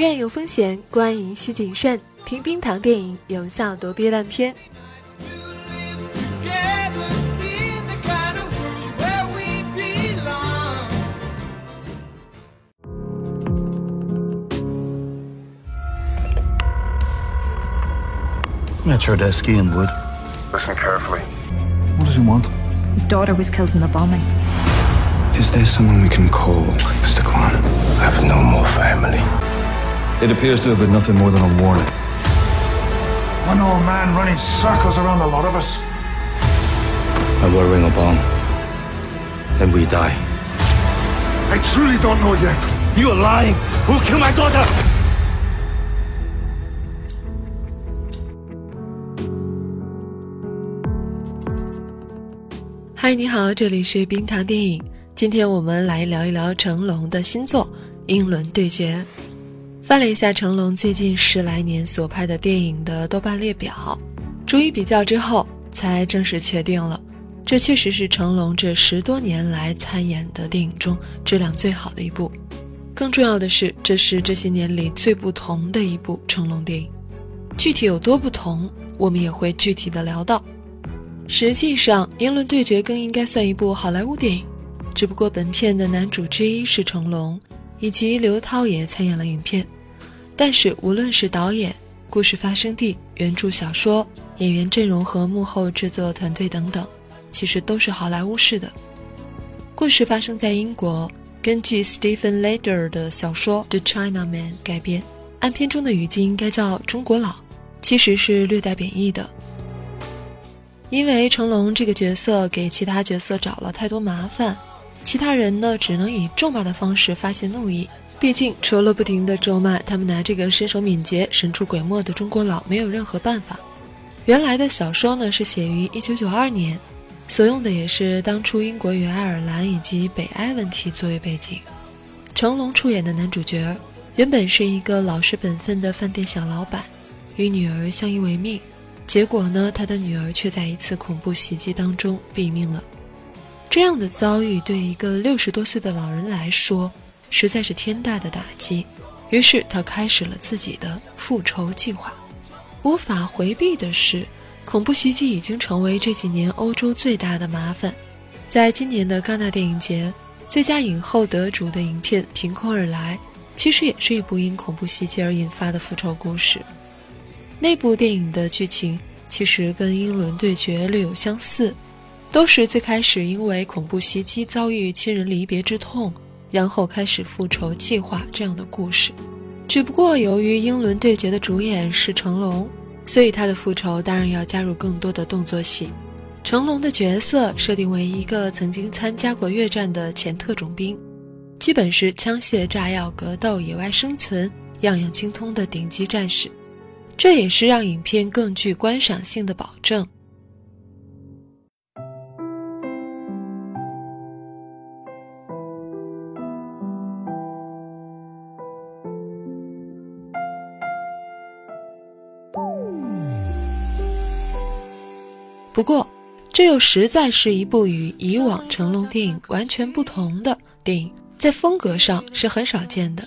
院有风险，观影需谨慎。听冰糖电影，有效躲避烂片。Metro Desky and Wood. Listen carefully. What does he want? His daughter was killed in the bombing. Is there someone we can call, Mr. Kwan? I have no more family. It appears to have been nothing more than a warning. One old man running circles around the lot of us. I will ring a bomb. And we die. I truly don't know yet. You are lying! Who killed my daughter? 嗨，你好，这里是冰糖电影。今天我们来聊一聊成龙的新作《英伦对决》。翻了一下成龙最近十来年所拍的电影的豆瓣列表，逐一比较之后，才正式确定了，这确实是成龙这十多年来参演的电影中质量最好的一部。更重要的是，这是这些年里最不同的一部成龙电影。具体有多不同，我们也会具体的聊到。实际上，《英伦对决》更应该算一部好莱坞电影，只不过本片的男主之一是成龙，以及刘涛也参演了影片。但是，无论是导演、故事发生地、原著小说、演员阵容和幕后制作团队等等，其实都是好莱坞式的。故事发生在英国，根据 Stephen Leder 的小说《The Chinaman》改编。按片中的语境应该叫“中国佬”，其实是略带贬义的。因为成龙这个角色给其他角色找了太多麻烦，其他人呢只能以咒骂的方式发泄怒意。毕竟，除了不停的咒骂，他们拿这个身手敏捷、神出鬼没的中国佬没有任何办法。原来的小说呢是写于一九九二年，所用的也是当初英国与爱尔兰以及北爱问题作为背景。成龙出演的男主角原本是一个老实本分的饭店小老板，与女儿相依为命。结果呢，他的女儿却在一次恐怖袭击当中毙命了。这样的遭遇对一个六十多岁的老人来说。实在是天大的打击，于是他开始了自己的复仇计划。无法回避的是，恐怖袭击已经成为这几年欧洲最大的麻烦。在今年的戛纳电影节，最佳影后得主的影片《凭空而来》，其实也是一部因恐怖袭击而引发的复仇故事。那部电影的剧情其实跟《英伦对决》略有相似，都是最开始因为恐怖袭击遭遇亲人离别之痛。然后开始复仇计划这样的故事，只不过由于英伦对决的主演是成龙，所以他的复仇当然要加入更多的动作戏。成龙的角色设定为一个曾经参加过越战的前特种兵，基本是枪械、炸药、格斗、野外生存样样精通的顶级战士，这也是让影片更具观赏性的保证。不过，这又实在是一部与以往成龙电影完全不同的电影，在风格上是很少见的。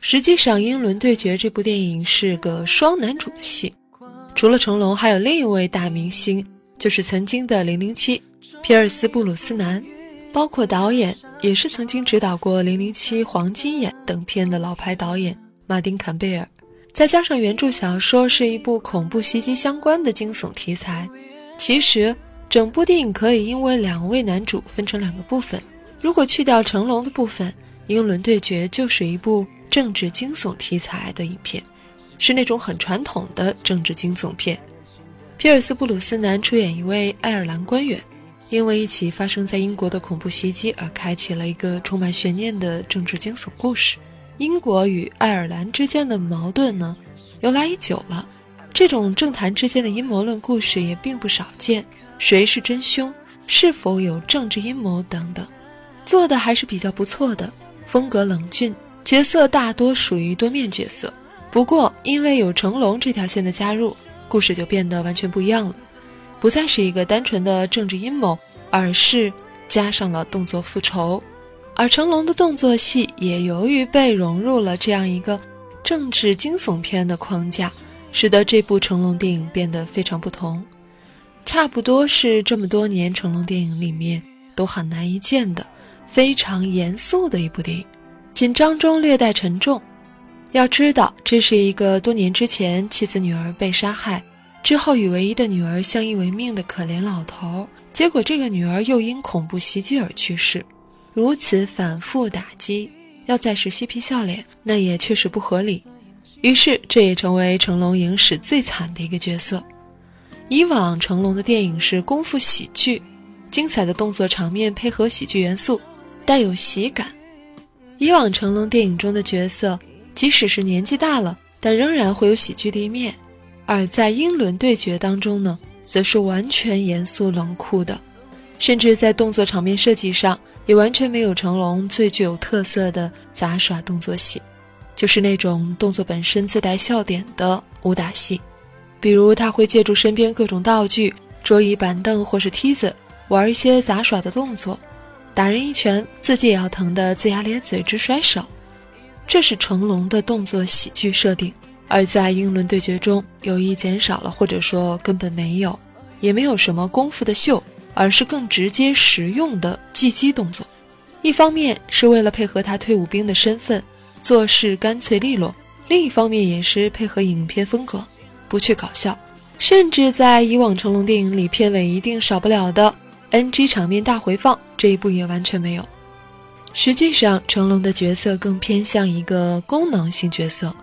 实际上，《英伦对决》这部电影是个双男主的戏，除了成龙，还有另一位大明星，就是曾经的零零七皮尔斯布鲁斯南，包括导演也是曾经指导过《零零七》《黄金眼》等片的老牌导演马丁坎贝尔，再加上原著小说是一部恐怖袭击相关的惊悚题材。其实，整部电影可以因为两位男主分成两个部分。如果去掉成龙的部分，《英伦对决》就是一部政治惊悚题材的影片，是那种很传统的政治惊悚片。皮尔斯布鲁斯南出演一位爱尔兰官员，因为一起发生在英国的恐怖袭击而开启了一个充满悬念的政治惊悚故事。英国与爱尔兰之间的矛盾呢，由来已久了。这种政坛之间的阴谋论故事也并不少见，谁是真凶，是否有政治阴谋等等，做的还是比较不错的。风格冷峻，角色大多属于多面角色。不过，因为有成龙这条线的加入，故事就变得完全不一样了，不再是一个单纯的政治阴谋，而是加上了动作复仇。而成龙的动作戏也由于被融入了这样一个。政治惊悚片的框架，使得这部成龙电影变得非常不同。差不多是这么多年成龙电影里面都很难一见的非常严肃的一部电影，紧张中略带沉重。要知道，这是一个多年之前妻子女儿被杀害之后与唯一的女儿相依为命的可怜老头，结果这个女儿又因恐怖袭击而去世，如此反复打击，要再是嬉皮笑脸，那也确实不合理。于是，这也成为成龙影史最惨的一个角色。以往成龙的电影是功夫喜剧，精彩的动作场面配合喜剧元素，带有喜感。以往成龙电影中的角色，即使是年纪大了，但仍然会有喜剧的一面；而在英伦对决当中呢，则是完全严肃冷酷的，甚至在动作场面设计上，也完全没有成龙最具有特色的杂耍动作戏，就是那种动作本身自带笑点的武打戏。比如他会借助身边各种道具，桌椅板凳或是梯子，玩一些杂耍的动作，打人一拳，自己也要疼得龇牙咧嘴直甩手。这是成龙的动作喜剧设定，而在英伦对决中有意减少了，或者说根本没有，也没有什么功夫的秀，而是更直接实用的技击动作。一方面是为了配合他退伍兵的身份，做事干脆利落；另一方面也是配合影片风格。不去搞笑，甚至在以往成龙电影里片尾一定少不了的 NG 场面大回放，这一部也完全没有。实际上，成龙的角色更偏向一个功能性角色，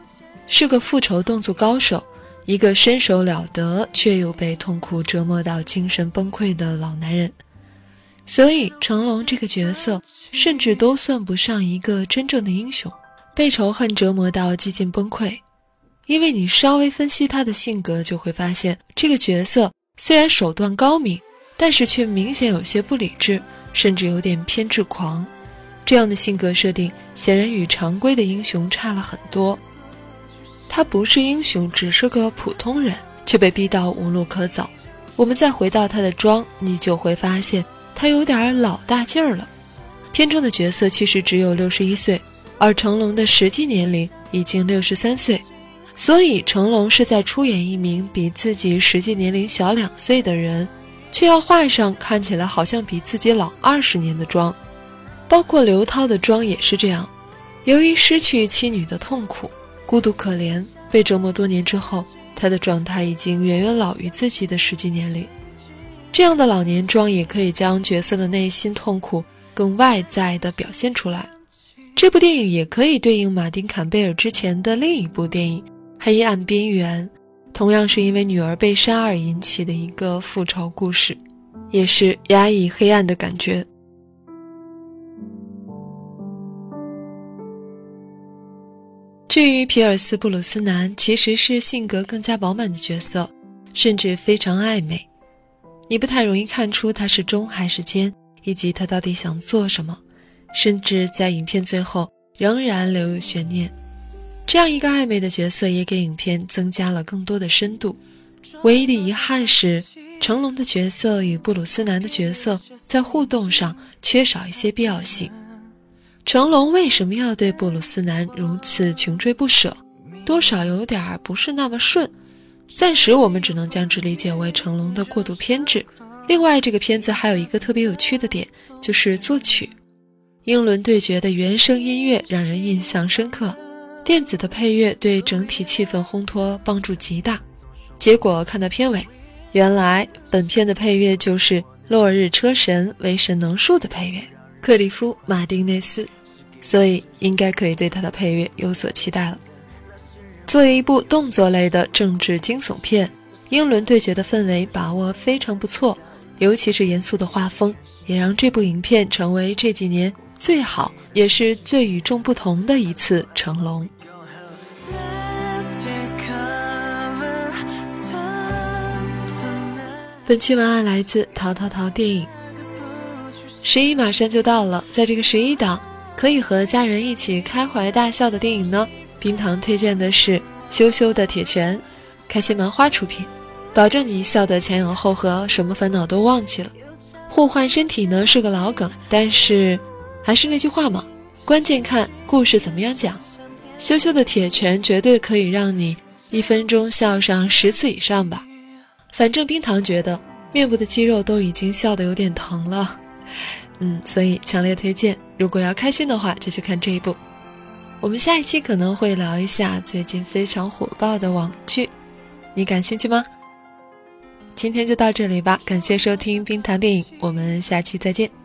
是个复仇动作高手，一个身手了得却又被痛苦折磨到精神崩溃的老男人。所以，成龙这个角色甚至都算不上一个真正的英雄，被仇恨折磨到几近崩溃。因为你稍微分析他的性格，就会发现这个角色虽然手段高明，但是却明显有些不理智，甚至有点偏执狂。这样的性格设定显然与常规的英雄差了很多。他不是英雄，只是个普通人，却被逼到无路可走。我们再回到他的妆，你就会发现他有点老大劲儿了。片中的角色其实只有六十一岁，而成龙的实际年龄已经六十三岁。所以，成龙是在出演一名比自己实际年龄小两岁的人，却要画上看起来好像比自己老二十年的妆。包括刘涛的妆也是这样。由于失去妻女的痛苦，孤独可怜，被折磨多年之后，他的状态已经远远老于自己的实际年龄。这样的老年妆也可以将角色的内心痛苦更外在的表现出来。这部电影也可以对应马丁·坎贝尔之前的另一部电影。黑暗边缘，同样是因为女儿被杀而引起的一个复仇故事，也是压抑黑暗的感觉。至于皮尔斯·布鲁斯南，其实是性格更加饱满的角色，甚至非常暧昧，你不太容易看出他是忠还是奸，以及他到底想做什么，甚至在影片最后仍然留有悬念。这样一个暧昧的角色，也给影片增加了更多的深度。唯一的遗憾是，成龙的角色与布鲁斯南的角色在互动上缺少一些必要性。成龙为什么要对布鲁斯南如此穷追不舍？多少有点儿不是那么顺。暂时我们只能将之理解为成龙的过度偏执。另外，这个片子还有一个特别有趣的点，就是作曲。英伦对决的原声音乐让人印象深刻。电子的配乐对整体气氛烘托帮助极大，结果看到片尾，原来本片的配乐就是《落日车神为神能术》的配乐，克里夫·马丁内斯，所以应该可以对他的配乐有所期待了。作为一部动作类的政治惊悚片，英伦对决的氛围把握非常不错，尤其是严肃的画风，也让这部影片成为这几年最好也是最与众不同的一次成龙。本期文案来自淘淘淘电影。十一马上就到了，在这个十一档可以和家人一起开怀大笑的电影呢，冰糖推荐的是羞羞的铁拳，开心麻花出品，保证你笑得前仰后合，什么烦恼都忘记了。互换身体呢是个老梗，但是还是那句话嘛，关键看故事怎么样讲。羞羞的铁拳绝对可以让你一分钟笑上十次以上吧。反正冰糖觉得面部的肌肉都已经笑得有点疼了，嗯，所以强烈推荐，如果要开心的话就去看这一部。我们下一期可能会聊一下最近非常火爆的网剧，你感兴趣吗？今天就到这里吧，感谢收听冰糖电影，我们下期再见。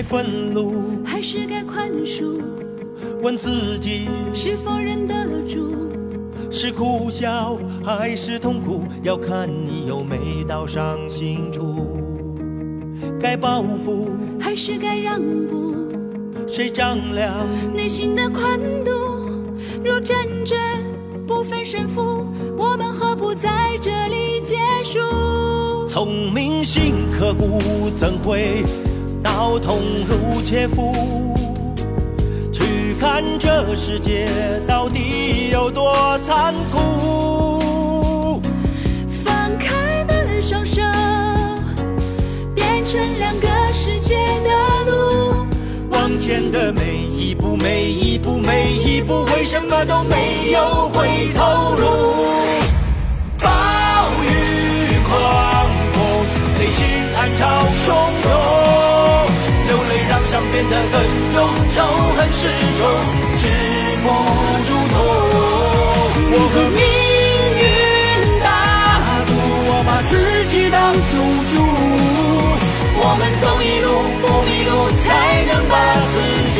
该愤怒还是该宽恕？问自己是否忍得住？是苦笑还是痛苦，要看你有没到伤心处。该报复还是该让步？谁丈量内心的宽度？若战争不分胜负，我们何不在这里结束？聪明心刻骨，怎会？刀痛如切肤，去看这世界到底有多残酷。放开的双手，变成两个世界的路。往前的每一步，每一步，每一步，为什么都没有回头路？暴雨狂风，内心暗潮汹涌。变得更重，仇恨始终止不住痛。我和命运打赌，我把自己当赌注。我们走一路不迷路，才能把自己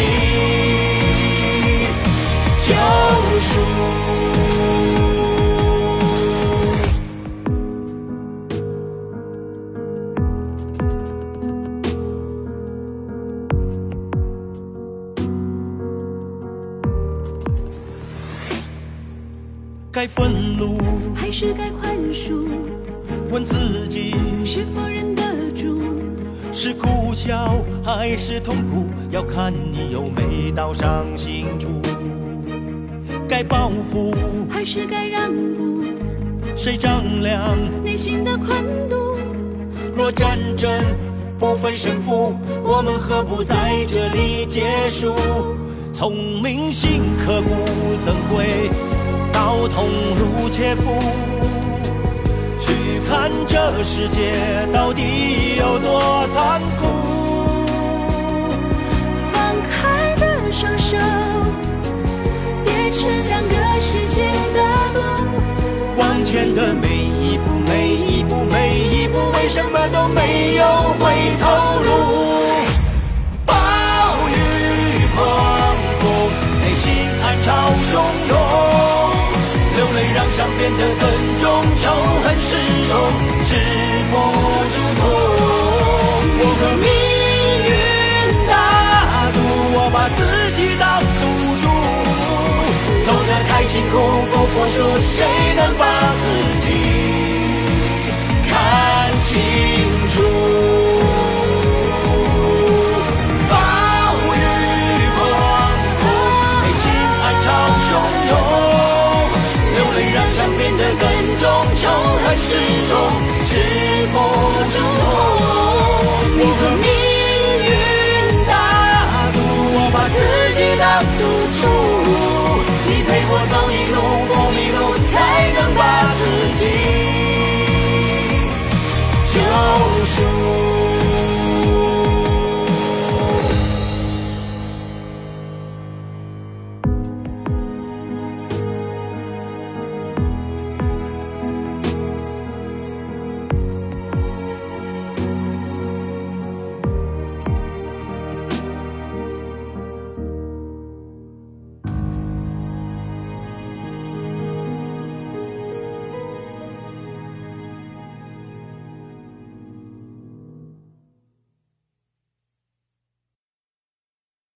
该愤怒还是该宽恕？问自己是否忍得住？是苦笑还是痛苦？要看你有没到伤心处。该报复还是该让步？谁丈量内心的宽度？若战争不分胜负，我们何不在这里结束？聪明心刻骨，怎会？刀痛如切肤，去看这世界到底有多残酷。放开的双手，变成两个世界的路。往前的每一步，每一步，每一步，为什么都没有回头路？暴雨狂风，内心暗潮汹涌。流泪让伤变得更重，仇恨始终止不住痛。我和命运打赌，我把自己当赌注。走得太辛苦，不服输，谁能把自？仇恨始终止步。